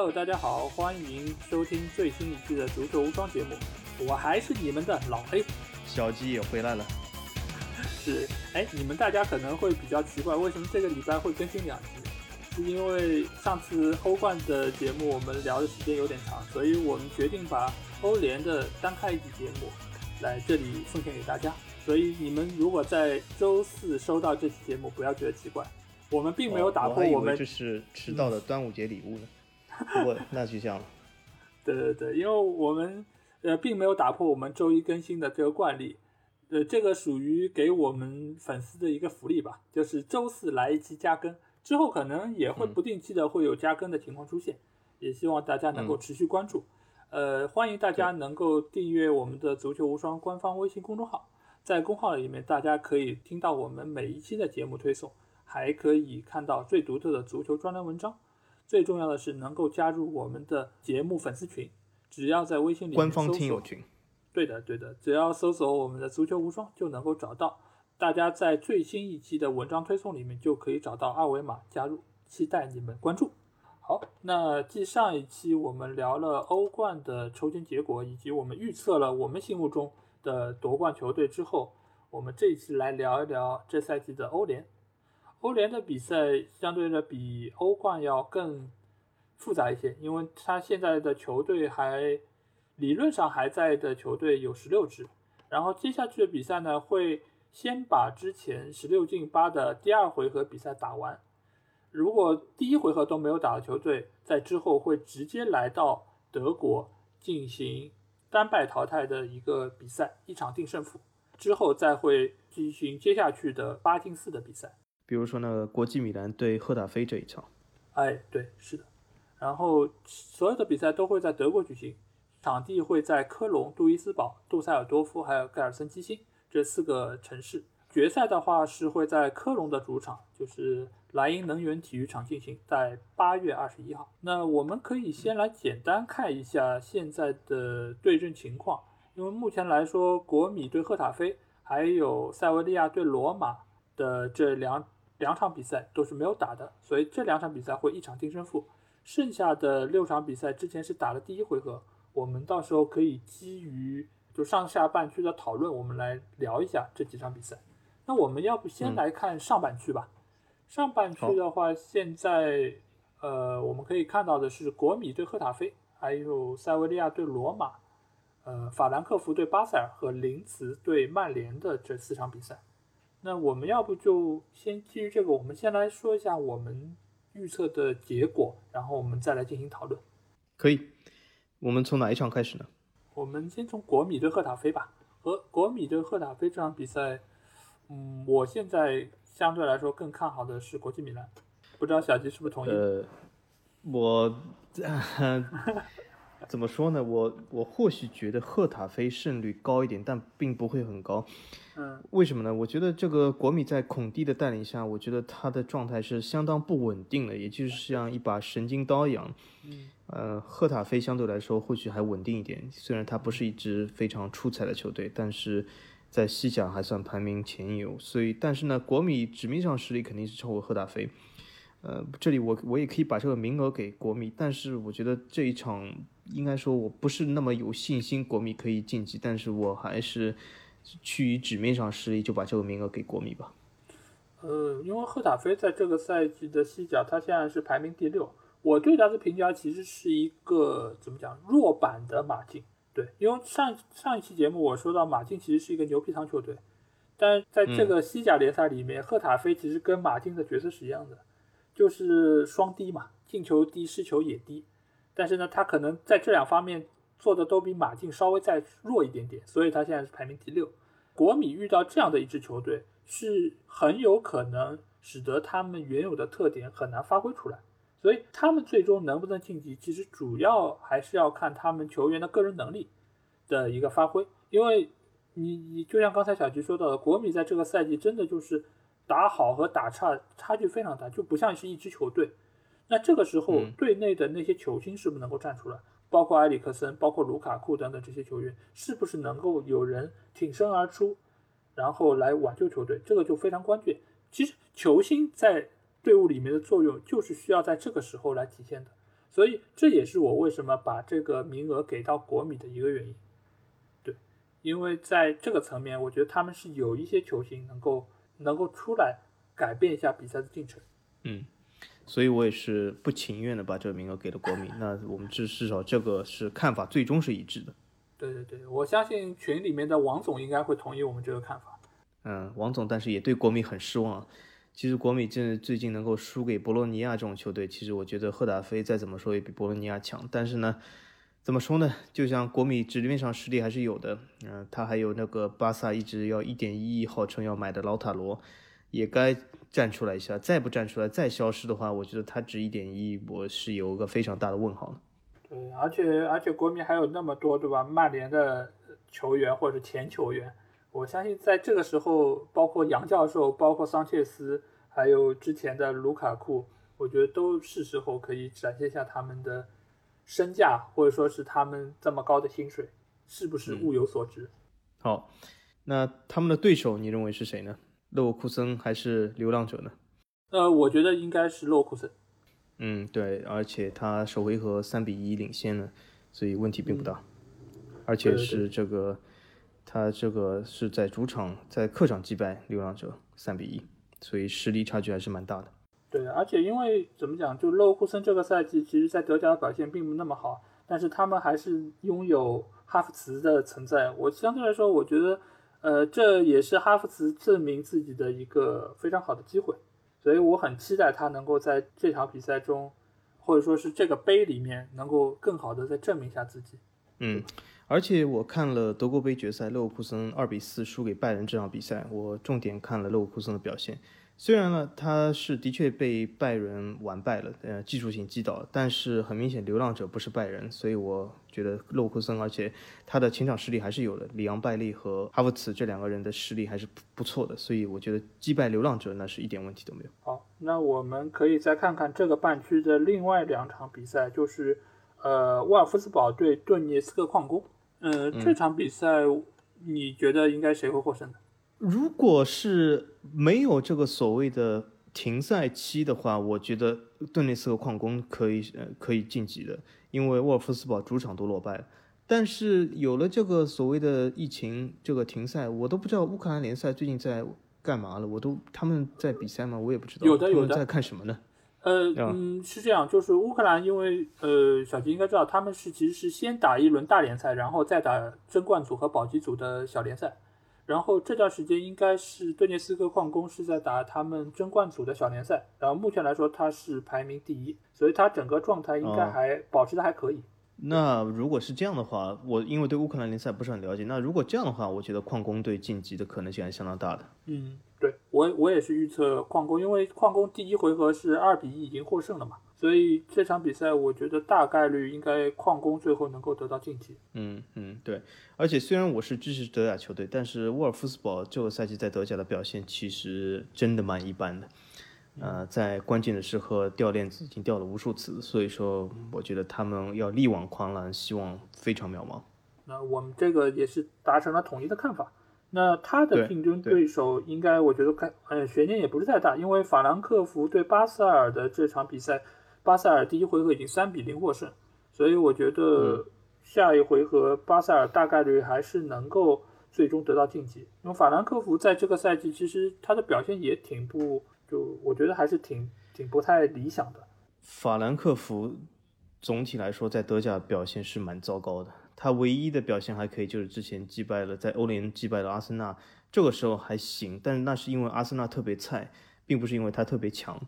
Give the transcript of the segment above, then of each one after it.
Hello，大家好，欢迎收听最新一期的足球无双节目，我还是你们的老黑，小鸡也回来了。是，哎，你们大家可能会比较奇怪，为什么这个礼拜会更新两集？是因为上次欧冠的节目我们聊的时间有点长，所以我们决定把欧联的单开一集节目来这里奉献给大家。所以你们如果在周四收到这期节目，不要觉得奇怪，我们并没有打破我们就是迟到的端午节礼物呢。不过那就这样了。对对对，因为我们呃并没有打破我们周一更新的这个惯例，呃，这个属于给我们粉丝的一个福利吧，就是周四来一期加更，之后可能也会不定期的会有加更的情况出现，也希望大家能够持续关注。呃，欢迎大家能够订阅我们的足球无双官方微信公众号。在公号里面，大家可以听到我们每一期的节目推送，还可以看到最独特的足球专栏文章。最重要的是能够加入我们的节目粉丝群，只要在微信里官方听友群，对的对的，只要搜索我们的足球无双就能够找到。大家在最新一期的文章推送里面就可以找到二维码加入，期待你们关注。好，那继上一期我们聊了欧冠的抽签结果，以及我们预测了我们心目中。的夺冠球队之后，我们这一期来聊一聊这赛季的欧联。欧联的比赛相对的比欧冠要更复杂一些，因为它现在的球队还理论上还在的球队有十六支。然后接下去的比赛呢，会先把之前十六进八的第二回合比赛打完。如果第一回合都没有打的球队，在之后会直接来到德国进行。单败淘汰的一个比赛，一场定胜负之后，再会进行接下去的八进四的比赛。比如说那国际米兰对赫塔菲这一场。哎，对，是的。然后所有的比赛都会在德国举行，场地会在科隆、杜伊斯堡、杜塞尔多夫还有盖尔森基辛这四个城市。决赛的话是会在科隆的主场，就是莱茵能源体育场进行，在八月二十一号。那我们可以先来简单看一下现在的对阵情况，因为目前来说，国米对赫塔菲，还有塞维利亚对罗马的这两两场比赛都是没有打的，所以这两场比赛会一场定胜负。剩下的六场比赛之前是打了第一回合，我们到时候可以基于就上下半区的讨论，我们来聊一下这几场比赛。那我们要不先来看上半区吧。上半区的话，现在呃，我们可以看到的是国米对赫塔菲，还有塞维利亚对罗马，呃，法兰克福对巴塞尔和林茨对曼联的这四场比赛。那我们要不就先基于这个，我们先来说一下我们预测的结果，然后我们再来进行讨论。可以，我们从哪一场开始呢？我们先从国米对赫塔菲吧。和国米对赫塔菲这场比赛。嗯，我现在相对来说更看好的是国际米兰，不知道小吉是不是同意？呃，我 怎么说呢？我我或许觉得赫塔菲胜率高一点，但并不会很高。嗯，为什么呢？我觉得这个国米在孔蒂的带领下，我觉得他的状态是相当不稳定的，也就是像一把神经刀一样。嗯，呃，赫塔菲相对来说或许还稳定一点，虽然他不是一支非常出彩的球队，但是。在西甲还算排名前游，所以但是呢，国米纸面上实力肯定是超过赫塔菲。呃，这里我我也可以把这个名额给国米，但是我觉得这一场应该说我不是那么有信心国米可以晋级，但是我还是趋于纸面上实力就把这个名额给国米吧。呃，因为赫塔菲在这个赛季的西甲，他现在是排名第六，我对他的评价其实是一个怎么讲弱版的马竞。对，因为上上一期节目我说到马竞其实是一个牛皮糖球队，但在这个西甲联赛里面，赫塔菲其实跟马竞的角色是一样的，就是双低嘛，进球低，失球也低。但是呢，他可能在这两方面做的都比马竞稍微再弱一点点，所以他现在是排名第六。国米遇到这样的一支球队，是很有可能使得他们原有的特点很难发挥出来。所以他们最终能不能晋级，其实主要还是要看他们球员的个人能力的一个发挥。因为你你就像刚才小吉说到的，国米在这个赛季真的就是打好和打差差距非常大，就不像是一支球队。那这个时候队内的那些球星是不是能够站出来？包括埃里克森、包括卢卡库等等这些球员，是不是能够有人挺身而出，然后来挽救球队？这个就非常关键。其实球星在队伍里面的作用就是需要在这个时候来体现的，所以这也是我为什么把这个名额给到国米的一个原因。对，因为在这个层面，我觉得他们是有一些球星能够能够出来改变一下比赛的进程。嗯，所以我也是不情愿的把这个名额给了国米。那我们至至少这个是看法最终是一致的。对对对，我相信群里面的王总应该会同意我们这个看法。嗯，王总，但是也对国米很失望。其实国米这最近能够输给博洛尼亚这种球队，其实我觉得赫达菲再怎么说也比博洛尼亚强。但是呢，怎么说呢？就像国米纸面上实力还是有的。嗯，他还有那个巴萨一直要一点一亿号称要买的老塔罗，也该站出来一下。再不站出来，再消失的话，我觉得他值一点一亿，我是有个非常大的问号。对，而且而且国米还有那么多，对吧？曼联的球员或者前球员，我相信在这个时候，包括杨教授，包括桑切斯，还有之前的卢卡库，我觉得都是时候可以展现一下他们的身价，或者说是他们这么高的薪水，是不是物有所值？好，那他们的对手你认为是谁呢？勒沃库森还是流浪者呢？呃，我觉得应该是勒沃库森。嗯，对，而且他首回合三比一领先了，所以问题并不大，而且是这个，他这个是在主场在客场击败流浪者三比一，所以实力差距还是蛮大的。对，而且因为怎么讲，就勒沃库森这个赛季其实在德甲的表现并不那么好，但是他们还是拥有哈弗茨的存在。我相对来说，我觉得，呃，这也是哈弗茨证明自己的一个非常好的机会。所以我很期待他能够在这场比赛中，或者说是这个杯里面，能够更好的再证明一下自己。嗯，而且我看了德国杯决赛，勒沃库森二比四输给拜仁这场比赛，我重点看了勒沃库森的表现。虽然呢，他是的确被拜仁完败了，呃，技术性击倒，但是很明显，流浪者不是拜仁，所以我觉得勒沃库森，而且他的前场实力还是有的，里昂拜利和哈弗茨这两个人的实力还是不不错的，所以我觉得击败流浪者那是一点问题都没有。好，那我们可以再看看这个半区的另外两场比赛，就是呃，沃尔夫斯堡对顿涅斯克矿工，呃，这场比赛你觉得应该谁会获胜呢？如果是没有这个所谓的停赛期的话，我觉得顿涅斯克矿工可以呃可以晋级的，因为沃尔夫斯堡主场都落败了。但是有了这个所谓的疫情这个停赛，我都不知道乌克兰联赛最近在干嘛了。我都他们在比赛吗？我也不知道。有的有的在看什么呢？呃嗯，是这样，就是乌克兰因为呃小吉应该知道，他们是其实是先打一轮大联赛，然后再打争冠组和保级组的小联赛。然后这段时间应该是顿涅斯克矿工是在打他们争冠组的小联赛，然后目前来说他是排名第一，所以他整个状态应该还保持的还可以。那如果是这样的话，我因为对乌克兰联赛不是很了解，那如果这样的话，我觉得矿工队晋级的可能性还是相当大的。嗯，对我我也是预测矿工，因为矿工第一回合是二比一已经获胜了嘛。所以这场比赛，我觉得大概率应该矿工最后能够得到晋级。嗯嗯，对。而且虽然我是支持德甲球队，但是沃尔夫斯堡这个赛季在德甲的表现其实真的蛮一般的。呃，在关键的时刻掉链子已经掉了无数次，所以说我觉得他们要力挽狂澜，希望非常渺茫。那我们这个也是达成了统一的看法。那他的竞争对手应该我觉得看，呃，悬念也不是太大，因为法兰克福对巴塞尔的这场比赛。巴塞尔第一回合已经三比零获胜，所以我觉得下一回合巴塞尔大概率还是能够最终得到晋级。因为法兰克福在这个赛季其实他的表现也挺不，就我觉得还是挺挺不太理想的。法兰克福总体来说在德甲表现是蛮糟糕的，他唯一的表现还可以就是之前击败了在欧联击败了阿森纳，这个时候还行，但是那是因为阿森纳特别菜，并不是因为他特别强。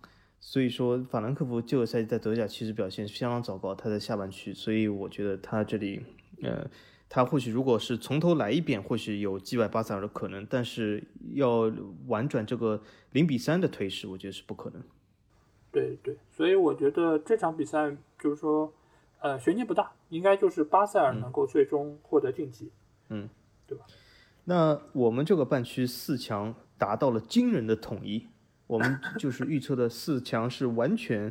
所以说，法兰克福这个赛季在德甲其实表现相当糟糕，他在下半区，所以我觉得他这里，呃，他或许如果是从头来一遍，或许有击败巴塞尔的可能，但是要婉转这个零比三的颓势，我觉得是不可能。对对，所以我觉得这场比赛就是说，呃，悬念不大，应该就是巴塞尔能够最终获得晋级，嗯，对吧？那我们这个半区四强达到了惊人的统一。我们就是预测的四强是完全，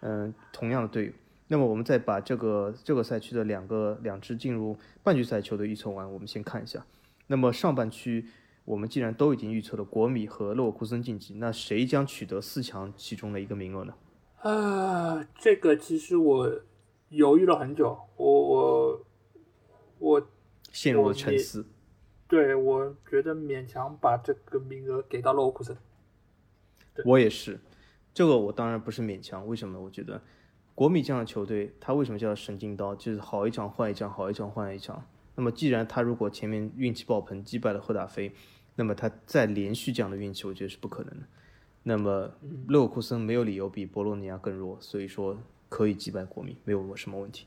嗯，同样的队伍。那么我们再把这个这个赛区的两个两支进入半决赛球队预测完，我们先看一下。那么上半区我们既然都已经预测了国米和勒沃库森晋级，那谁将取得四强其中的一个名额呢？啊，这个其实我犹豫了很久，我我我陷入了沉思。对，我觉得勉强把这个名额给到勒沃库森。我也是，这个我当然不是勉强。为什么？我觉得国米这样的球队，他为什么叫神经刀？就是好一场换一场，好一场换一场。那么既然他如果前面运气爆棚击败了赫达菲，那么他再连续这样的运气，我觉得是不可能的。那么勒沃库森没有理由比博洛尼亚更弱，所以说可以击败国米，没有什么问题。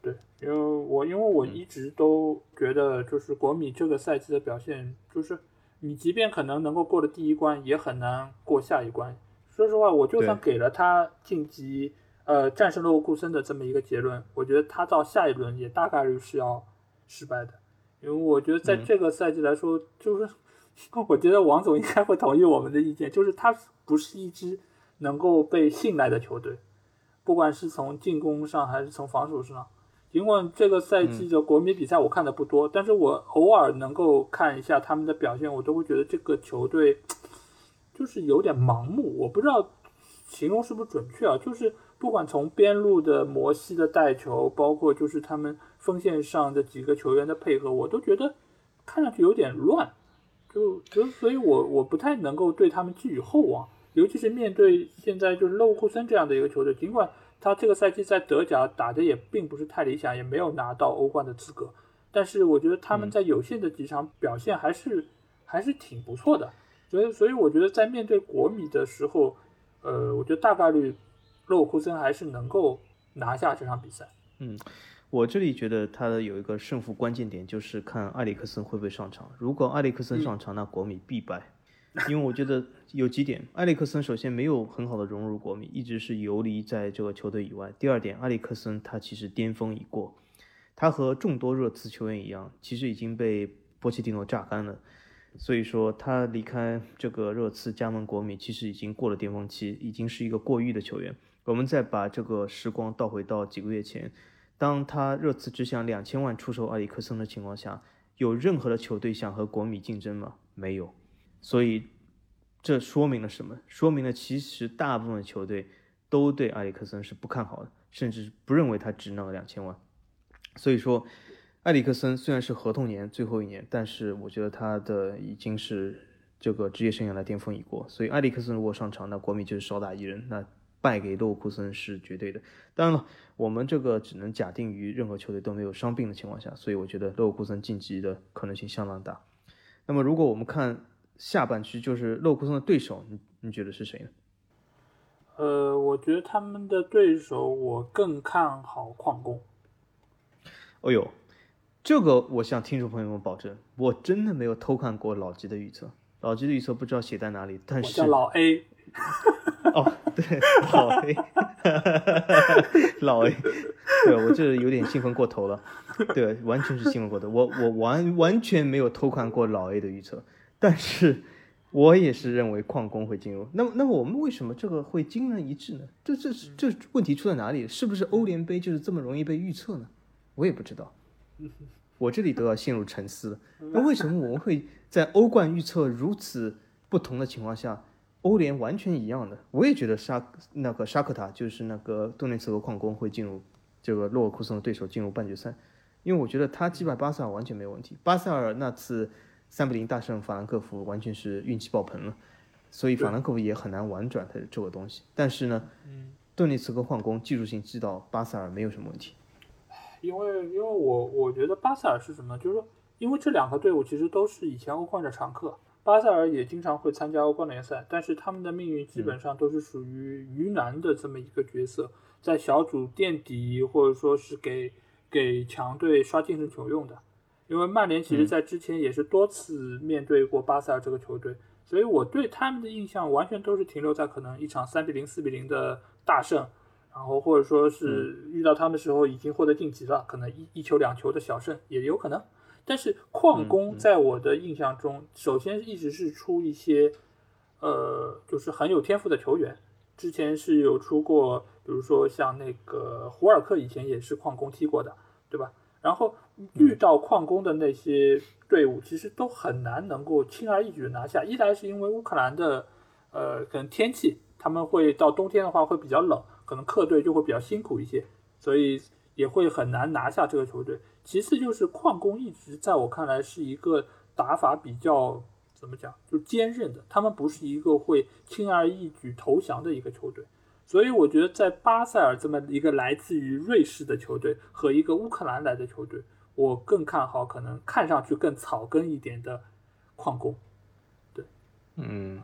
对，因为我因为我一直都觉得，就是国米这个赛季的表现，就是你即便可能能够过了第一关，也很难过下一关。说实话，我就算给了他晋级，呃，战胜勒沃库森的这么一个结论，我觉得他到下一轮也大概率是要失败的，因为我觉得在这个赛季来说，就是 我觉得王总应该会同意我们的意见，就是他不是一支能够被信赖的球队，不管是从进攻上还是从防守上。尽管这个赛季的国米比赛我看的不多，但是我偶尔能够看一下他们的表现，我都会觉得这个球队就是有点盲目。我不知道形容是不是准确啊？就是不管从边路的摩西的带球，包括就是他们锋线上的几个球员的配合，我都觉得看上去有点乱。就就所以，我我不太能够对他们寄予厚望，尤其是面对现在就是勒沃库森这样的一个球队，尽管。他这个赛季在德甲打的也并不是太理想，也没有拿到欧冠的资格。但是我觉得他们在有限的几场表现还是还是挺不错的。所以，所以我觉得在面对国米的时候，呃，我觉得大概率勒沃库森还是能够拿下这场比赛。嗯，我这里觉得他的有一个胜负关键点就是看埃里克森会不会上场。如果埃里克森上场，那国米必败。因为我觉得有几点，埃里克森首先没有很好的融入国米，一直是游离在这个球队以外。第二点，埃里克森他其实巅峰已过，他和众多热刺球员一样，其实已经被波切蒂诺榨干了。所以说他离开这个热刺加盟国米，其实已经过了巅峰期，已经是一个过誉的球员。我们再把这个时光倒回到几个月前，当他热刺只想两千万出售埃里克森的情况下，有任何的球队想和国米竞争吗？没有。所以，这说明了什么？说明了其实大部分球队都对埃里克森是不看好的，甚至不认为他值那个两千万。所以说，埃里克森虽然是合同年最后一年，但是我觉得他的已经是这个职业生涯的巅峰已过。所以埃里克森如果上场，那国米就是少打一人，那败给勒沃库森是绝对的。当然了，我们这个只能假定于任何球队都没有伤病的情况下，所以我觉得勒沃库森晋级的可能性相当大。那么如果我们看。下半区就是勒沃库森的对手，你你觉得是谁呢？呃，我觉得他们的对手我更看好矿工。哦呦，这个我向听众朋友们保证，我真的没有偷看过老吉的预测。老吉的预测不知道写在哪里，但是叫老 A。哦，对，老 A，老 A，对我这有点兴奋过头了。对，完全是兴奋过头。我我完完全没有偷看过老 A 的预测。但是，我也是认为矿工会进入。那么，那么我们为什么这个会惊人一致呢？这、这、这问题出在哪里？是不是欧联杯就是这么容易被预测呢？我也不知道。我这里都要陷入沉思。那为什么我们会在欧冠预测如此不同的情况下，欧联完全一样的？我也觉得沙那个沙克塔就是那个顿涅茨克矿工会进入这个洛沃库森的对手进入半决赛，因为我觉得他击败巴萨尔完全没有问题。巴萨尔那次。三比零大胜法兰克福，完全是运气爆棚了，所以法兰克福也很难玩转他这个东西。但是呢，顿涅茨克换攻技术性击倒巴塞尔没有什么问题。因为因为我我觉得巴塞尔是什么？就是说，因为这两个队伍其实都是以前欧冠的常客，巴塞尔也经常会参加欧冠联赛，但是他们的命运基本上都是属于鱼腩的这么一个角色，在小组垫底或者说是给给强队刷净胜球用的。因为曼联其实在之前也是多次面对过巴塞尔这个球队，所以我对他们的印象完全都是停留在可能一场三比零、四比零的大胜，然后或者说是遇到他们的时候已经获得晋级了，可能一一球两球的小胜也有可能。但是矿工在我的印象中，首先一直是出一些，呃，就是很有天赋的球员，之前是有出过，比如说像那个胡尔克以前也是矿工踢过的，对吧？然后遇到矿工的那些队伍，其实都很难能够轻而易举的拿下。一来是因为乌克兰的，呃，可能天气，他们会到冬天的话会比较冷，可能客队就会比较辛苦一些。所以也会很难拿下这个球队。其次就是矿工一直在我看来是一个打法比较怎么讲，就坚韧的，他们不是一个会轻而易举投降的一个球队。所以我觉得在巴塞尔这么一个来自于瑞士的球队和一个乌克兰来的球队，我更看好可能看上去更草根一点的矿工。对，嗯。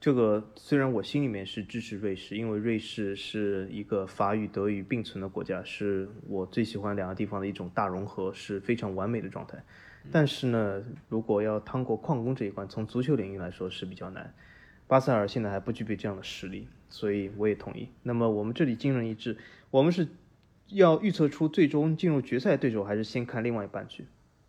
这个虽然我心里面是支持瑞士，因为瑞士是一个法语德语并存的国家，是我最喜欢两个地方的一种大融合，是非常完美的状态。但是呢，如果要趟过矿工这一关，从足球领域来说是比较难。巴塞尔现在还不具备这样的实力，所以我也同意。那么我们这里惊人一致，我们是要预测出最终进入决赛对手，还是先看另外一半局？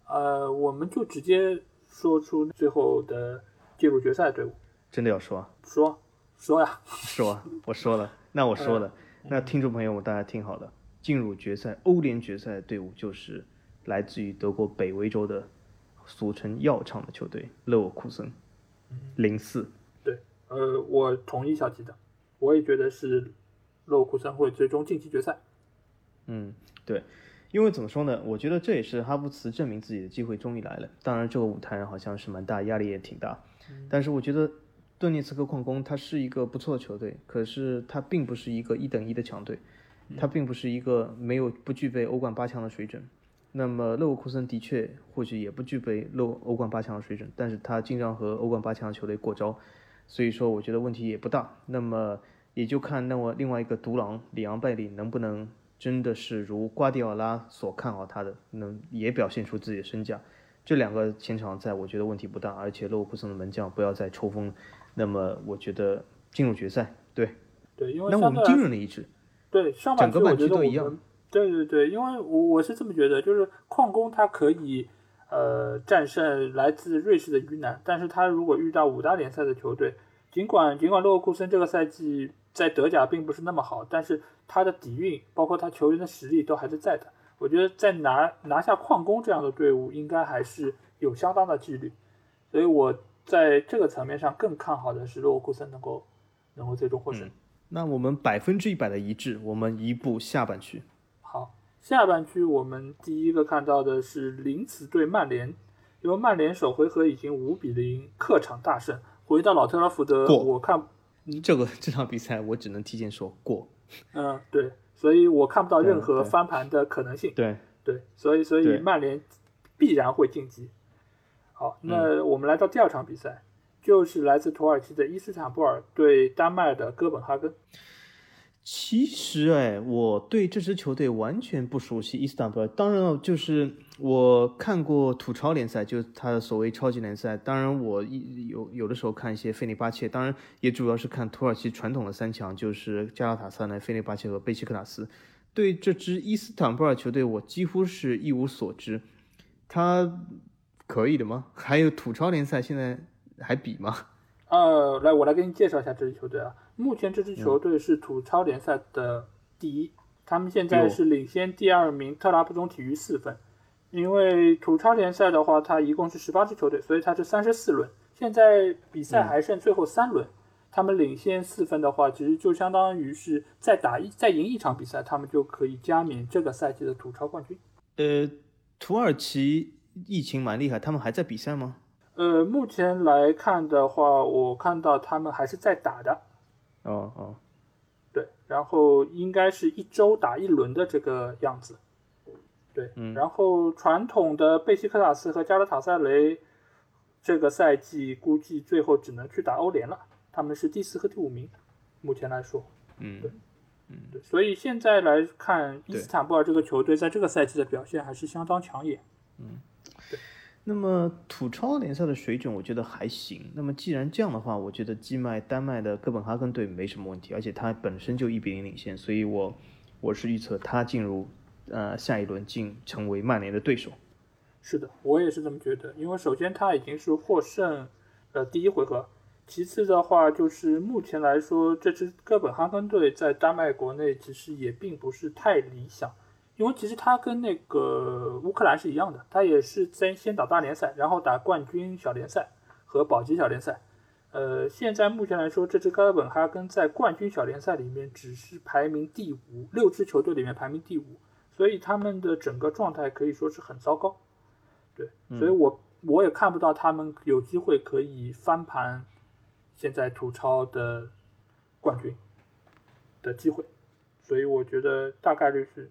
呃，我们就直接说出最后的进入决赛队伍。真的要说？说，说呀，说，我说了，那我说了，那听众朋友们大家听好了，进入决赛欧联决赛的队伍就是来自于德国北威州的，俗称药厂的球队勒沃库森，零四。对，呃，我同意小吉的，我也觉得是勒沃库森会最终晋级决赛。嗯，对，因为怎么说呢？我觉得这也是哈布茨证明自己的机会终于来了。当然，这个舞台好像是蛮大，压力也挺大，但是我觉得。顿涅茨克矿工，他是一个不错的球队，可是他并不是一个一等一的强队，他并不是一个没有不具备欧冠八强的水准。那么勒沃库森的确或许也不具备勒欧冠八强的水准，但是他经常和欧冠八强的球队过招，所以说我觉得问题也不大。那么也就看那么另外一个独狼里昂贝里能不能真的是如瓜迪奥拉所看好他的，能也表现出自己的身价。这两个前场在我觉得问题不大，而且勒沃库森的门将不要再抽风。那么我觉得进入决赛，对，对，因为那我们惊人的一致，对，上半区我觉得都一样，对对对，因为我我是这么觉得，就是矿工他可以呃战胜来自瑞士的鱼腩，但是他如果遇到五大联赛的球队，尽管尽管洛沃库森这个赛季在德甲并不是那么好，但是他的底蕴包括他球员的实力都还是在的，我觉得在拿拿下矿工这样的队伍，应该还是有相当的几率，所以我。在这个层面上，更看好的是洛沃库森能够能够最终获胜。那我们百分之一百的一致，我们移步下半区。好，下半区我们第一个看到的是林茨对曼联，因为曼联首回合已经五比零客场大胜，回到老特拉福德，我看 这个这场比赛我只能提前说过。嗯，对，所以我看不到任何翻盘的可能性。对对，所以所以曼联必然会晋级。好，那我们来到第二场比赛，就是来自土耳其的伊斯坦布尔对丹麦的哥本哈根。其实，哎，我对这支球队完全不熟悉。伊斯坦布尔，当然了，就是我看过土超联赛，就是他的所谓超级联赛。当然，我一有有的时候看一些费内巴切，当然也主要是看土耳其传统的三强，就是加拉塔萨呢、费内巴切和贝西克塔斯。对这支伊斯坦布尔球队，我几乎是一无所知。他。可以的吗？还有土超联赛现在还比吗？呃，来，我来给你介绍一下这支球队啊。目前这支球队是土超联赛的第一，他们现在是领先第二名特拉布宗体育四分。因为土超联赛的话，它一共是十八支球队，所以它是三十四轮。现在比赛还剩最后三轮，他们领先四分的话，其实就相当于是再打一再赢一场比赛，他们就可以加冕这个赛季的土超冠军。呃，土耳其。疫情蛮厉害，他们还在比赛吗？呃，目前来看的话，我看到他们还是在打的。哦哦，对，然后应该是一周打一轮的这个样子。对，嗯，然后传统的贝西克塔斯和加拉塔塞雷这个赛季估计最后只能去打欧联了，他们是第四和第五名，目前来说。嗯，对，嗯对，所以现在来看伊斯坦布尔这个球队在这个赛季的表现还是相当抢眼。嗯。那么土超联赛的水准，我觉得还行。那么既然这样的话，我觉得击败丹麦的哥本哈根队没什么问题，而且他本身就一比零领先，所以我我是预测他进入呃下一轮进成为曼联的对手。是的，我也是这么觉得。因为首先他已经是获胜呃第一回合，其次的话就是目前来说，这支哥本哈根队在丹麦国内其实也并不是太理想。因为其实他跟那个乌克兰是一样的，他也是先先打大联赛，然后打冠军小联赛和保级小联赛。呃，现在目前来说，这支哥本哈根在冠军小联赛里面只是排名第五，六支球队里面排名第五，所以他们的整个状态可以说是很糟糕。对，所以我我也看不到他们有机会可以翻盘现在土超的冠军的机会，所以我觉得大概率是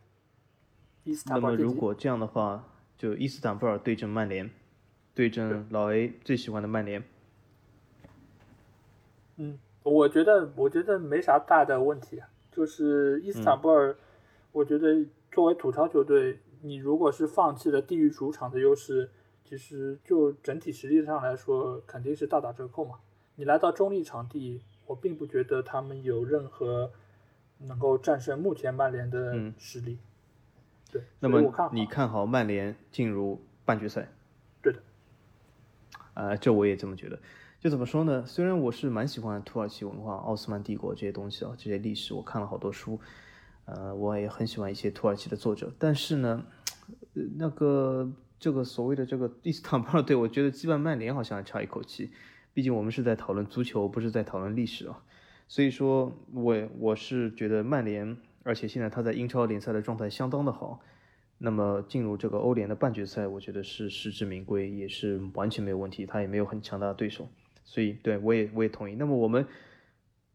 伊斯坦那么布尔。如果这样的话，就伊斯坦布尔对阵曼联，对阵老 A 最喜欢的曼联。嗯，我觉得我觉得没啥大的问题啊，就是伊斯坦布尔，我觉得作为土超球队，你如果是放弃了地域主场的优势，其实就整体实力上来说，肯定是大打折扣嘛。你来到中立场地，我并不觉得他们有任何能够战胜目前曼联的嗯实力。对，那么你看好曼联进入半决赛？对的，啊、这我也这么觉得。就怎么说呢？虽然我是蛮喜欢土耳其文化、奥斯曼帝国这些东西啊，这些历史，我看了好多书，呃，我也很喜欢一些土耳其的作者。但是呢，呃那个这个所谓的这个伊斯坦布尔队，我觉得击败曼联好像还差一口气。毕竟我们是在讨论足球，不是在讨论历史啊。所以说我我是觉得曼联，而且现在他在英超联赛的状态相当的好，那么进入这个欧联的半决赛，我觉得是实至名归，也是完全没有问题。他也没有很强大的对手，所以对我也我也同意。那么我们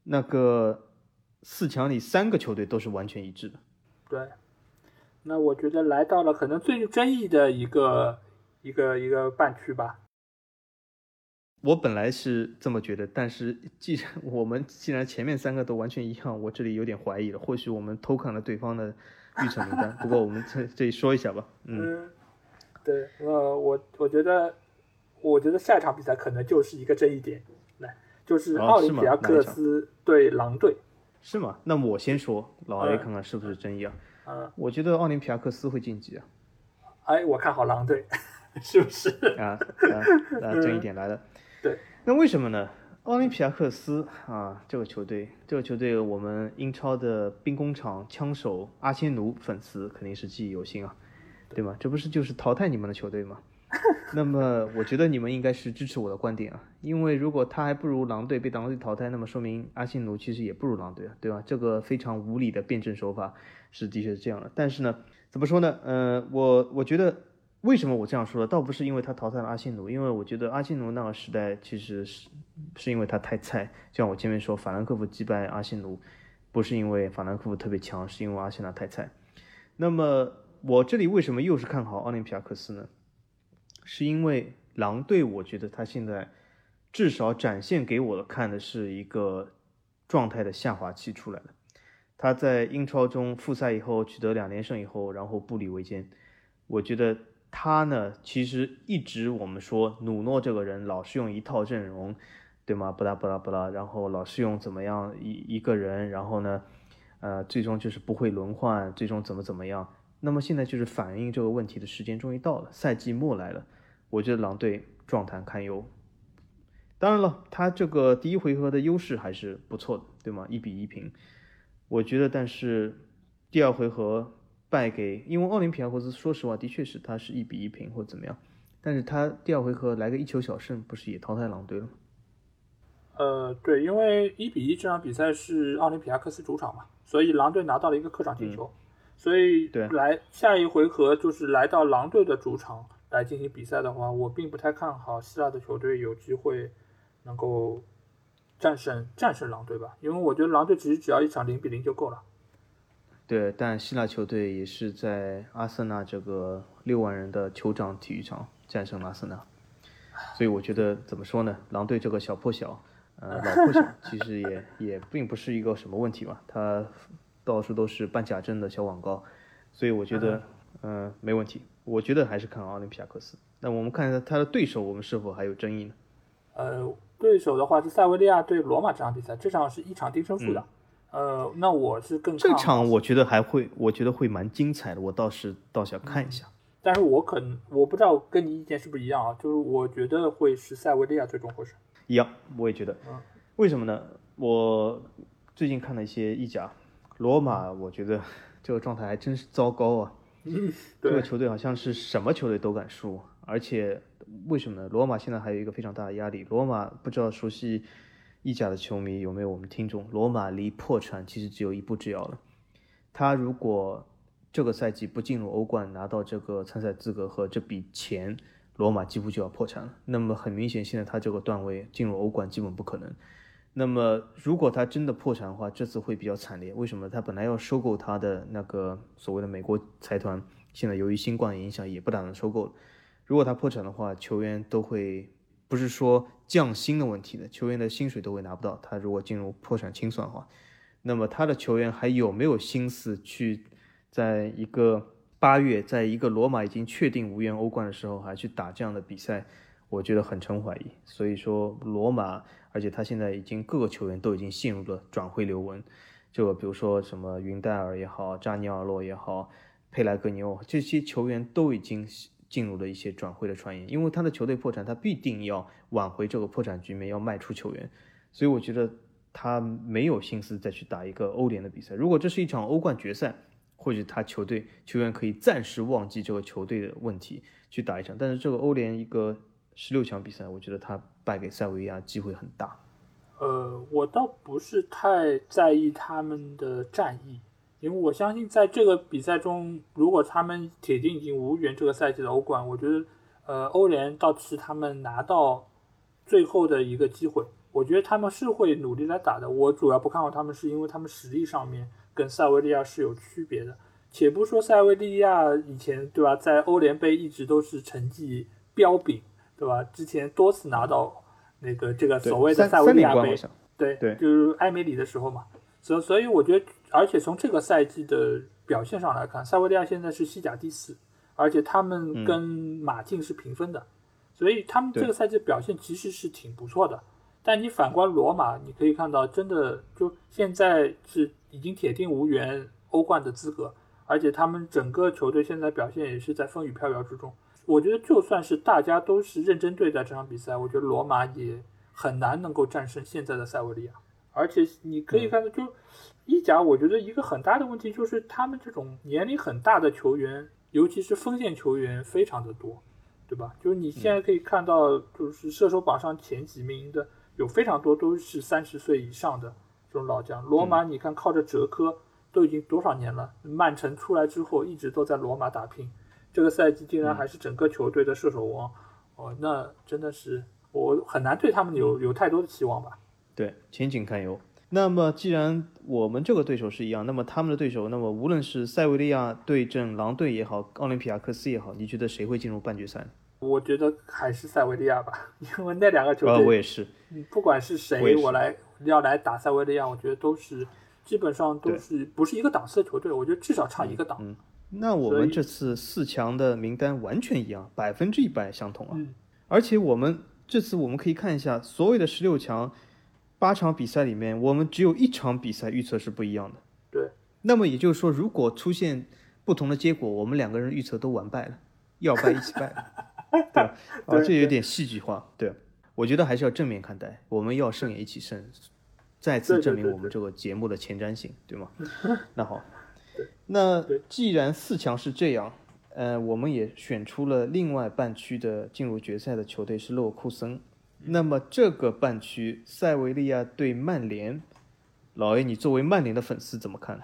那个四强里三个球队都是完全一致的。对，那我觉得来到了可能最争议的一个一个一个半区吧。我本来是这么觉得，但是既然 我们既然前面三个都完全一样，我这里有点怀疑了。或许我们偷看了对方的预测名单，不过我们这这里说一下吧。嗯，嗯，对，呃，我我觉得，我觉得下一场比赛可能就是一个争议点，来，就是哦奥林匹亚克斯对狼队。是吗？那么我先说，老 A 嗯看看是不是争议啊？嗯，我觉得奥林匹亚克斯会晋级啊。哎，我看好狼队，是不是？啊啊啊！争议点来了。对，那为什么呢？奥林匹亚克斯啊，这个球队，这个球队，我们英超的兵工厂枪手阿仙奴粉丝肯定是记忆犹新啊，对吗？这不是就是淘汰你们的球队吗？那么我觉得你们应该是支持我的观点啊，因为如果他还不如狼队被狼队淘汰，那么说明阿仙奴其实也不如狼队啊，对吧？这个非常无理的辩证手法是的确是这样的。但是呢，怎么说呢？呃，我我觉得为什么我这样说呢？倒不是因为他淘汰了阿仙奴，因为我觉得阿仙奴那个时代其实是是因为他太菜，就像我前面说，法兰克福击败阿仙奴，不是因为法兰克福特别强，是因为阿仙奴太菜。那么我这里为什么又是看好奥林匹亚克斯呢？是因为狼队，我觉得他现在至少展现给我的看的是一个状态的下滑期出来了。他在英超中复赛以后取得两连胜以后，然后步履维艰。我觉得他呢，其实一直我们说努诺这个人老是用一套阵容，对吗？不拉不拉不拉，然后老是用怎么样一一个人，然后呢，呃，最终就是不会轮换，最终怎么怎么样。那么现在就是反映这个问题的时间终于到了，赛季末来了，我觉得狼队状态堪忧。当然了，他这个第一回合的优势还是不错的，对吗？一比一平，我觉得，但是第二回合败给，因为奥林匹亚克斯，说实话，的确是他是一比一平或者怎么样，但是他第二回合来个一球小胜，不是也淘汰狼队了吗？呃，对，因为一比一这场比赛是奥林匹亚克斯主场嘛，所以狼队拿到了一个客场进球，所以对来下一回合就是来到狼队的主场来进行比赛的话，我并不太看好希腊的球队有机会能够战胜战胜狼队吧，因为我觉得狼队其实只要一场零比零就够了。对，但希腊球队也是在阿森纳这个六万人的酋长体育场战胜了阿森纳，所以我觉得怎么说呢？狼队这个小破小，呃，老破小，其实也也并不是一个什么问题吧，他到处都是办假证的小广告，所以我觉得，嗯、没问题。我觉得还是看奥林匹亚克斯。那我们看一下他的对手，我们是否还有争议呢？呃，对手的话是塞维利亚对罗马这场比赛，这场是一场定胜负的。呃，那我是更嗯这场我觉得还会，我觉得会蛮精彩的，我倒是倒想看一下。但是我可能我不知道跟你意见是不是一样啊，就是我觉得会是塞维利亚最终获胜。一样，我也觉得。为什么呢？我最近看了一些意甲，罗马，我觉得这个状态还真是糟糕啊。这个，球队好像是什么球队都敢输，而且为什么呢？罗马现在还有一个非常大的压力。罗马不知道熟悉意甲的球迷有没有我们听众？罗马离破产其实只有一步之遥了。他如果这个赛季不进入欧冠，拿到这个参赛资格和这笔钱，罗马几乎就要破产了。那么很明显，现在他这个段位进入欧冠基本不可能。那么如果他真的破产的话，这次会比较惨烈。为什么？他本来要收购他的那个所谓的美国财团，现在由于新冠的影响，也不打算收购了。如果他破产的话，球员都会不是说降薪的问题的，球员的薪水都会拿不到。他如果进入破产清算的话，那么他的球员还有没有心思去在一个八月，在一个罗马已经确定无缘欧冠的时候，还去打这样的比赛？我觉得很成怀疑。所以说，罗马，而且他现在已经各个球员都已经陷入了转会流文，就比如说什么云戴尔也好，扎尼尔洛也好，佩莱格尼奥这些球员都已经。进入了一些转会的传言，因为他的球队破产，他必定要挽回这个破产局面，要卖出球员，所以我觉得他没有心思再去打一个欧联的比赛。如果这是一场欧冠决赛，或许他球队球员可以暂时忘记这个球队的问题去打一场，但是这个欧联一个十六强比赛，我觉得他败给塞维利亚机会很大。呃，我倒不是太在意他们的战役。因为我相信，在这个比赛中，如果他们铁定已经无缘这个赛季的欧冠，我觉得，呃，欧联倒是他们拿到最后的一个机会。我觉得他们是会努力来打的。我主要不看好他们，是因为他们实力上面跟塞维利亚是有区别的。且不说塞维利亚以前对吧，在欧联杯一直都是成绩彪炳，对吧？之前多次拿到那个这个所谓的塞维利亚杯，对对，就是埃梅里的时候嘛。所所以我觉得。而且从这个赛季的表现上来看，塞维利亚现在是西甲第四，而且他们跟马竞是平分的，所以他们这个赛季表现其实是挺不错的。但你反观罗马，你可以看到，真的就现在是已经铁定无缘欧冠的资格，而且他们整个球队现在表现也是在风雨飘摇之中。我觉得就算是大家都是认真对待这场比赛，我觉得罗马也很难能够战胜现在的塞维利亚。而且你可以看到，就意甲，我觉得一个很大的问题就是他们这种年龄很大的球员，尤其是锋线球员非常的多，对吧？就是你现在可以看到，就是射手榜上前几名的有非常多都是三十岁以上的这种老将。罗马，你看靠着哲科都已经多少年了，曼城出来之后一直都在罗马打拼，这个赛季竟然还是整个球队的射手王，哦，那真的是我很难对他们有有太多的期望吧。对，前景堪忧。那么，既然我们这个对手是一样，那么他们的对手，那么无论是塞维利亚对阵狼队也好，奥林匹亚克斯也好，你觉得谁会进入半决赛？我觉得还是塞维利亚吧，因为那两个球队，我也是。不管是谁，我来要来打塞维利亚，我觉得都是基本上都是不是一个档次的球队，我觉得至少差一个档。嗯，那我们这次四强的名单完全一样，百分之一百相同啊。嗯。而且我们这次我们可以看一下所有的十六强。八场比赛里面，我们只有一场比赛预测是不一样的。对，那么也就是说，如果出现不同的结果，我们两个人预测都完败了，要败一起败，对吧？啊，这有点戏剧化。对，我觉得还是要正面看待，我们要胜也一起胜，再次证明我们这个节目的前瞻性，对吗？那好，那既然四强是这样，呃，我们也选出了另外半区的进入决赛的球队是勒沃库森。那么这个半区，塞维利亚对曼联，老 A，你作为曼联的粉丝怎么看？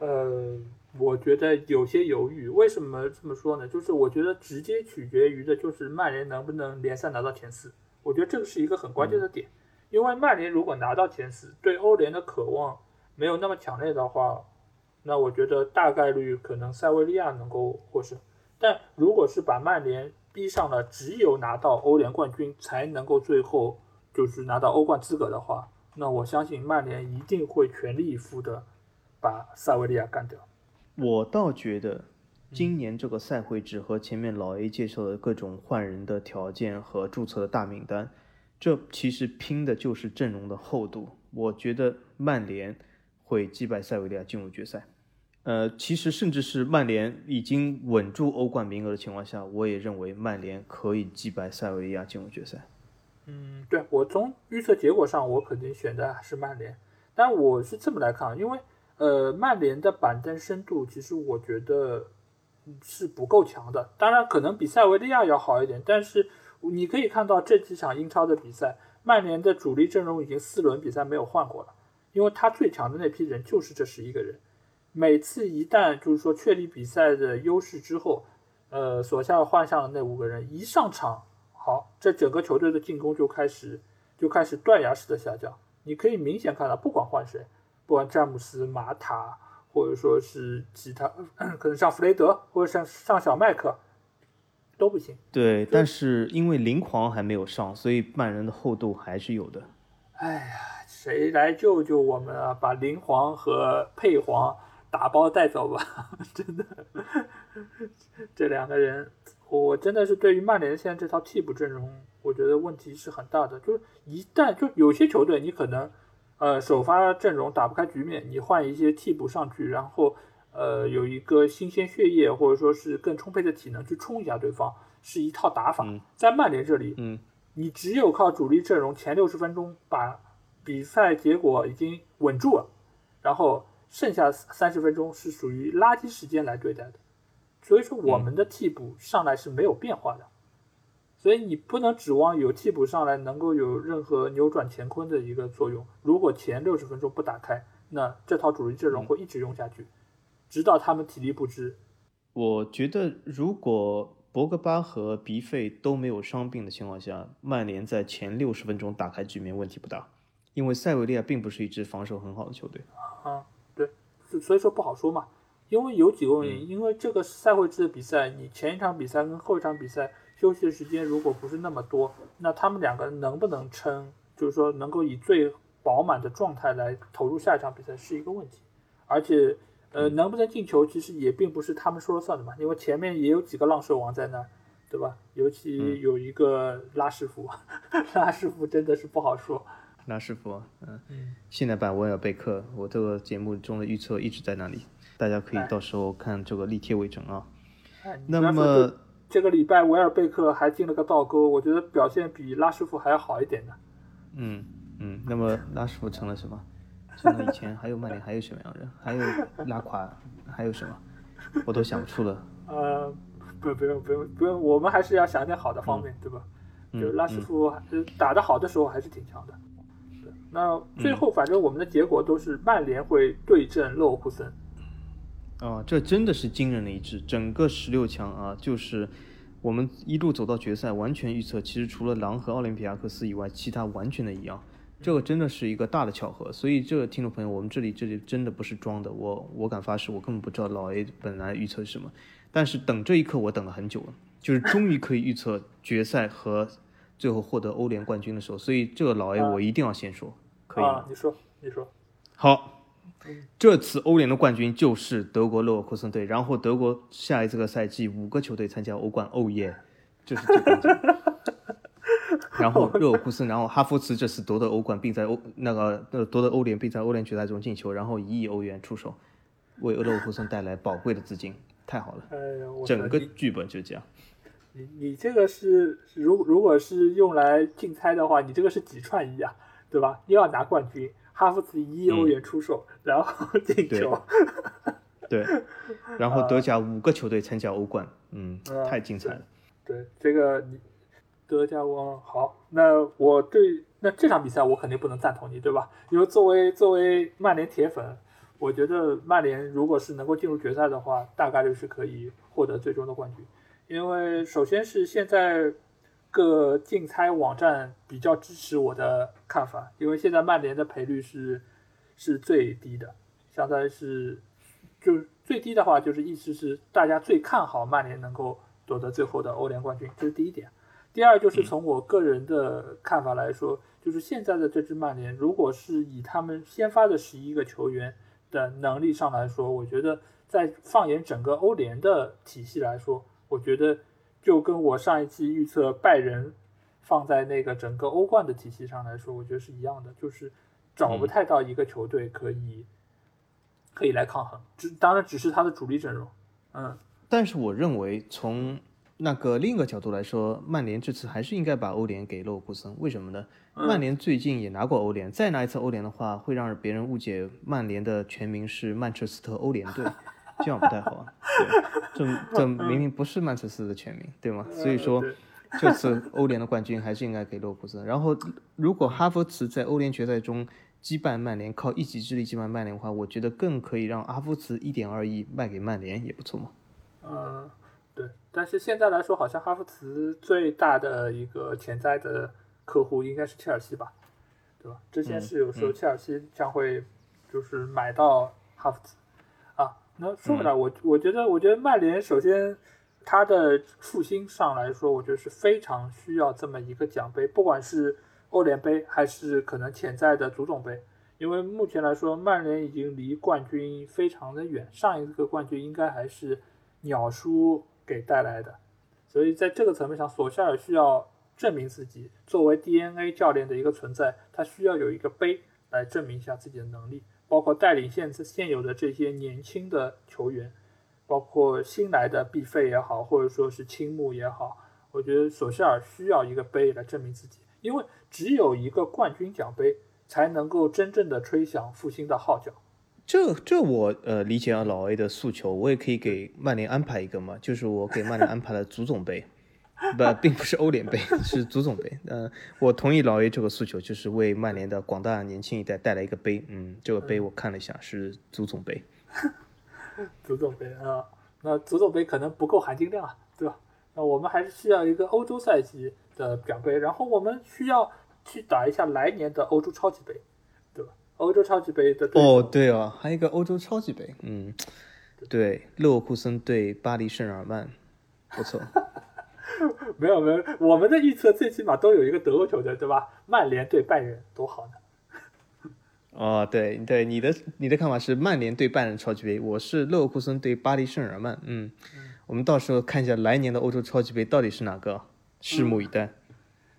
呃，我觉得有些犹豫。为什么这么说呢？就是我觉得直接取决于的就是曼联能不能联赛拿到前四。我觉得这个是一个很关键的点。因为曼联如果拿到前四，对欧联的渴望没有那么强烈的话，那我觉得大概率可能塞维利亚能够获胜。但如果是把曼联逼上了只有拿到欧联冠军才能够最后就是拿到欧冠资格的话，那我相信曼联一定会全力以赴的把塞维利亚干掉。我倒觉得今年这个赛会制和前面老 A 介绍的各种换人的条件和注册的大名单，这其实拼的就是阵容的厚度。我觉得曼联会击败塞维利亚进入决赛。呃，其实甚至是曼联已经稳住欧冠名额的情况下，我也认为曼联可以击败塞维利亚进入决赛。嗯，对我从预测结果上，我肯定选的是曼联。但我是这么来看，因为呃，曼联的板凳深度，其实我觉得是不够强的。当然，可能比塞维利亚要好一点，但是你可以看到这几场英超的比赛，曼联的主力阵容已经四轮比赛没有换过了，因为他最强的那批人就是这十一个人。每次一旦就是说确立比赛的优势之后，呃，索夏换上的那五个人一上场，好，这整个球队的进攻就开始就开始断崖式的下降。你可以明显看到，不管换谁，不管詹姆斯、马塔，或者说是其他，可能像弗雷德或者像上小麦克都不行。对，但是因为林狂还没有上，所以曼人的厚度还是有的。哎呀，谁来救救我们啊？把林皇和佩皇打包带走吧！真的，这两个人，我真的是对于曼联现在这套替补阵容，我觉得问题是很大的。就是一旦就有些球队，你可能呃首发阵容打不开局面，你换一些替补上去，然后呃有一个新鲜血液或者说是更充沛的体能去冲一下对方，是一套打法。在曼联这里，嗯，你只有靠主力阵容前六十分钟把比赛结果已经稳住了，然后。剩下三十分钟是属于垃圾时间来对待的，所以说我们的替补上来是没有变化的，所以你不能指望有替补上来能够有任何扭转乾坤的一个作用。如果前六十分钟不打开，那这套主力阵容会一直用下去，直到他们体力不支。我觉得如果博格巴和鼻费都没有伤病的情况下，曼联在前六十分钟打开局面问题不大，因为塞维利亚并不是一支防守很好的球队。啊。所以说不好说嘛，因为有几个问题，因为这个赛会制的比赛，你前一场比赛跟后一场比赛休息的时间如果不是那么多，那他们两个能不能撑，就是说能够以最饱满的状态来投入下一场比赛是一个问题，而且呃能不能进球其实也并不是他们说了算的嘛，因为前面也有几个浪射王在那，对吧？尤其有一个拉师傅，拉师傅真的是不好说。拉师傅，嗯，现代版威尔贝克，我这个节目中的预测一直在那里，大家可以到时候看这个立贴为证啊。那么这个礼拜维尔贝克还进了个倒钩，我觉得表现比拉师傅还要好一点的。嗯嗯，那么拉师傅成了什么？成了以前还有曼联还有什么样人？还有拉垮还有什么？我都想不出了。呃，不不用不用不用，我们还是要想点好的方面，对吧？就拉师傅打得好的时候还是挺强的。那最后，反正我们的结果都是曼联会对阵勒沃库森。啊，这真的是惊人的一致，整个十六强啊，就是我们一路走到决赛，完全预测，其实除了狼和奥林匹亚克斯以外，其他完全的一样。这个真的是一个大的巧合。所以，这个听众朋友，我们这里这里真的不是装的，我我敢发誓，我根本不知道老 A 本来预测是什么。但是等这一刻，我等了很久了，就是终于可以预测决赛和最后获得欧联冠军的时候。所以，这个老 A 我一定要先说。啊，你说，你说，好，这次欧联的冠军就是德国勒沃库森队，然后德国下一次个赛季五个球队参加欧冠，哦耶，就是这个。然后勒沃库森，然后哈弗茨这次夺得欧冠，并在欧那个呃夺得欧联，并在欧联决赛中进球，然后一亿欧元出手，为勒沃库森带来宝贵的资金，太好了。哎呀，整个剧本就这样。你你这个是如如果是用来竞猜的话，你这个是几串一啊？对吧？又要拿冠军，哈弗茨一亿欧元出售，然后 进球。对，然后德甲五个球队参加欧冠，嗯，太精彩了。对，这个你德甲我好，那我对那这场比赛我肯定不能赞同你，对吧？因为作为作为曼联铁粉，我觉得曼联如果是能够进入决赛的话，大概率是可以获得最终的冠军。因为首先是现在。各竞猜网站比较支持我的看法，因为现在曼联的赔率是是最低的，相当于是就是最低的话，就是意思是大家最看好曼联能够夺得最后的欧联冠军，这是第一点。第二就是从我个人的看法来说，就是现在的这支曼联，如果是以他们先发的十一个球员的能力上来说，我觉得在放眼整个欧联的体系来说，我觉得。就跟我上一期预测拜仁放在那个整个欧冠的体系上来说，我觉得是一样的，就是找不太到一个球队可以可以来抗衡。只当然只是他的主力阵容，嗯。但是我认为从那个另一个角度来说，曼联这次还是应该把欧联给勒沃库森。为什么呢？曼联最近也拿过欧联，再拿一次欧联的话，会让别人误解曼联的全名是曼彻斯特欧联队。这样不太好。啊，这这明明不是曼彻斯特的全名，对吗？所以说，这次欧联的冠军还是应该给洛普森。然后，如果哈弗茨在欧联决赛中击败曼联，靠一己之力击败曼联的话，我觉得更可以让阿弗茨一点二亿卖给曼联，也不错嘛。嗯，对。但是现在来说，好像哈弗茨最大的一个潜在的客户应该是切尔西吧？对吧？之前是有说切尔西将会就是买到哈弗茨啊。那说回来，我我觉得，我觉得曼联首先它的复兴上来说，我觉得是非常需要这么一个奖杯，不管是欧联杯还是可能潜在的足总杯，因为目前来说，曼联已经离冠军非常的远，上一个冠军应该还是鸟叔给带来的，所以在这个层面上，索夏尔需要。证明自己作为 DNA 教练的一个存在，他需要有一个杯来证明一下自己的能力，包括带领现现有的这些年轻的球员，包括新来的毕费也好，或者说是青木也好，我觉得索希尔需要一个杯来证明自己，因为只有一个冠军奖杯才能够真正的吹响复兴的号角。这这我呃理解了老 A 的诉求，我也可以给曼联安排一个嘛，就是我给曼联安排了足总杯。不，并不是欧联杯，是足总杯。嗯，我同意老 A 这个诉求，就是为曼联的广大年轻一代带来一个杯。嗯，这个杯我看了一下，是足总杯。足总杯啊，那足总杯可能不够含金量啊，对吧？那我们还是需要一个欧洲赛季的奖杯，然后我们需要去打一下来年的欧洲超级杯，对吧？欧洲超级杯的哦，对哦，还有一个欧洲超级杯。嗯，对，勒沃库森对巴黎圣日耳曼，不错。没有没有，我们的预测最起码都有一个德国球队，对吧？曼联对拜仁多好呢！哦，对对，你的你的看法是曼联对拜仁超级杯，我是勒沃库森对巴黎圣日耳曼。嗯，我们到时候看一下来年的欧洲超级杯到底是哪个，拭目以待。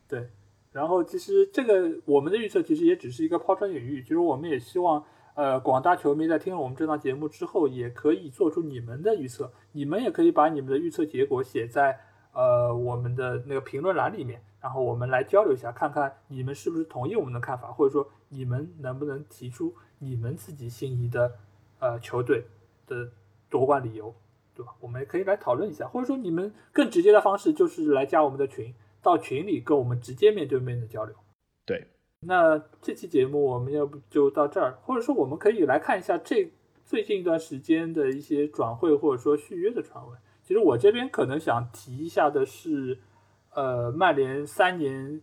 对，然后其实这个我们的预测其实也只是一个抛砖引玉，就是我们也希望呃广大球迷在听了我们这档节目之后，也可以做出你们的预测，你们也可以把你们的预测结果写在。呃，我们的那个评论栏里面，然后我们来交流一下，看看你们是不是同意我们的看法，或者说你们能不能提出你们自己心仪的呃球队的夺冠理由，对吧？我们也可以来讨论一下，或者说你们更直接的方式就是来加我们的群，到群里跟我们直接面对面的交流。对，那这期节目我们要不就到这儿，或者说我们可以来看一下这最近一段时间的一些转会或者说续约的传闻。其实我这边可能想提一下的是，呃，曼联三年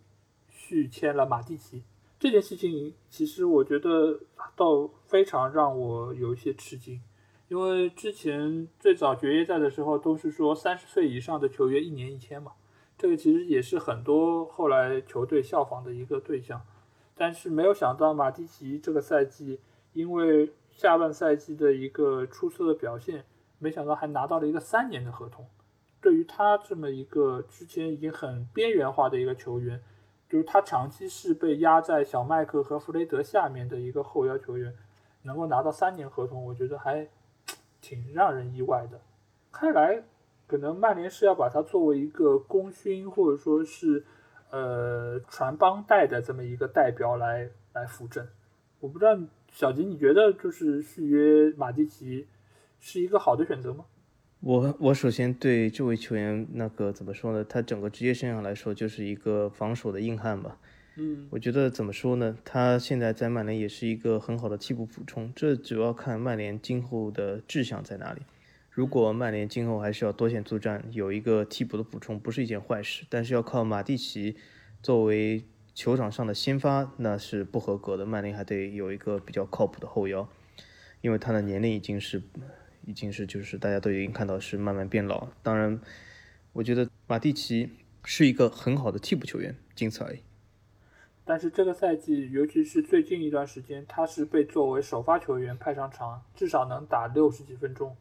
续签了马蒂奇。这件事情，其实我觉得倒非常让我有一些吃惊，因为之前最早爵爷在的时候都是说三十岁以上的球员一年一签嘛，这个其实也是很多后来球队效仿的一个对象，但是没有想到马蒂奇这个赛季因为下半赛季的一个出色的表现。没想到还拿到了一个三年的合同，对于他这么一个之前已经很边缘化的一个球员，就是他长期是被压在小麦克和弗雷德下面的一个后腰球员，能够拿到三年合同，我觉得还挺让人意外的。看来可能曼联是要把他作为一个功勋或者说是呃传帮带的这么一个代表来来扶正。我不知道小吉你觉得就是续约马蒂奇？是一个好的选择吗？我我首先对这位球员那个怎么说呢？他整个职业生涯来说就是一个防守的硬汉吧。嗯，我觉得怎么说呢？他现在在曼联也是一个很好的替补补充。这主要看曼联今后的志向在哪里。如果曼联今后还是要多线作战，有一个替补的补充不是一件坏事。但是要靠马蒂奇作为球场上的先发，那是不合格的。曼联还得有一个比较靠谱的后腰，因为他的年龄已经是。已经是，就是大家都已经看到是慢慢变老。当然，我觉得马蒂奇是一个很好的替补球员，仅此而已。但是这个赛季，尤其是最近一段时间，他是被作为首发球员派上场，至少能打六十几分钟。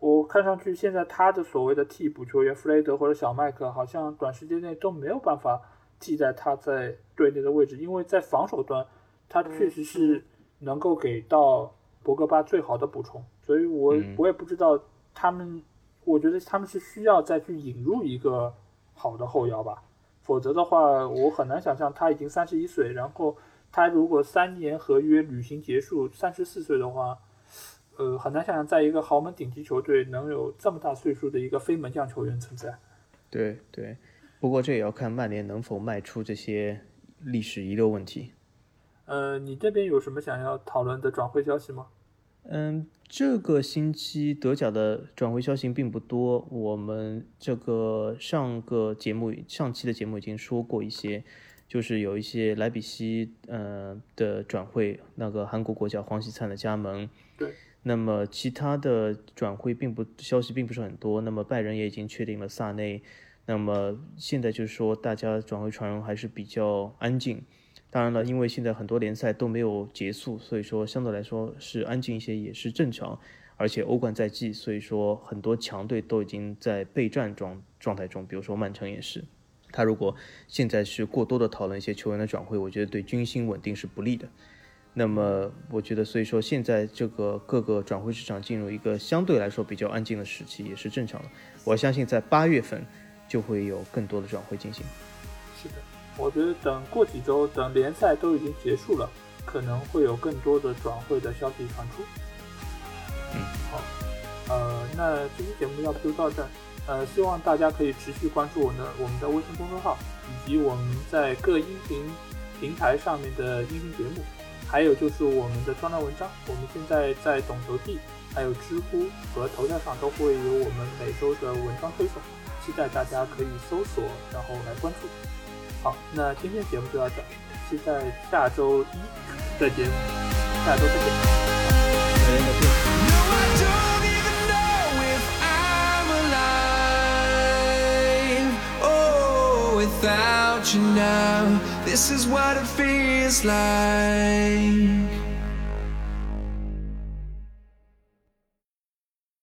我看上去，现在他的所谓的替补球员弗雷德或者小麦克，好像短时间内都没有办法替代他在队内的位置，因为在防守端，他确实是能够给到博格巴最好的补充。所以，我我也不知道他们，我觉得他们是需要再去引入一个好的后腰吧，否则的话，我很难想象他已经三十一岁，然后他如果三年合约履行结束，三十四岁的话，呃，很难想象在一个豪门顶级球队能有这么大岁数的一个非门将球员存在。对对，不过这也要看曼联能否迈出这些历史遗留问题。呃，你这边有什么想要讨论的转会消息吗？嗯，这个星期德甲的转会消息并不多。我们这个上个节目上期的节目已经说过一些，就是有一些莱比锡呃的转会，那个韩国国脚黄喜灿的加盟。对。那么其他的转会并不消息并不是很多。那么拜仁也已经确定了萨内。那么现在就是说大家转会传闻还是比较安静。当然了，因为现在很多联赛都没有结束，所以说相对来说是安静一些也是正常。而且欧冠在即，所以说很多强队都已经在备战状状态中，比如说曼城也是。他如果现在是过多的讨论一些球员的转会，我觉得对军心稳定是不利的。那么我觉得，所以说现在这个各个转会市场进入一个相对来说比较安静的时期也是正常的。我相信在八月份就会有更多的转会进行。是的。我觉得等过几周，等联赛都已经结束了，可能会有更多的转会的消息传出。嗯，好，呃，那这期节目要不就到这儿。呃，希望大家可以持续关注我们的我们的微信公众号，以及我们在各音频平台上面的音频节目，还有就是我们的专栏文章。我们现在在懂球帝、还有知乎和头条上都会有我们每周的文章推送，期待大家可以搜索然后来关注。好，那今天节目就到这，期待下周一再见，下周再见。Without you now, this is what it feels like.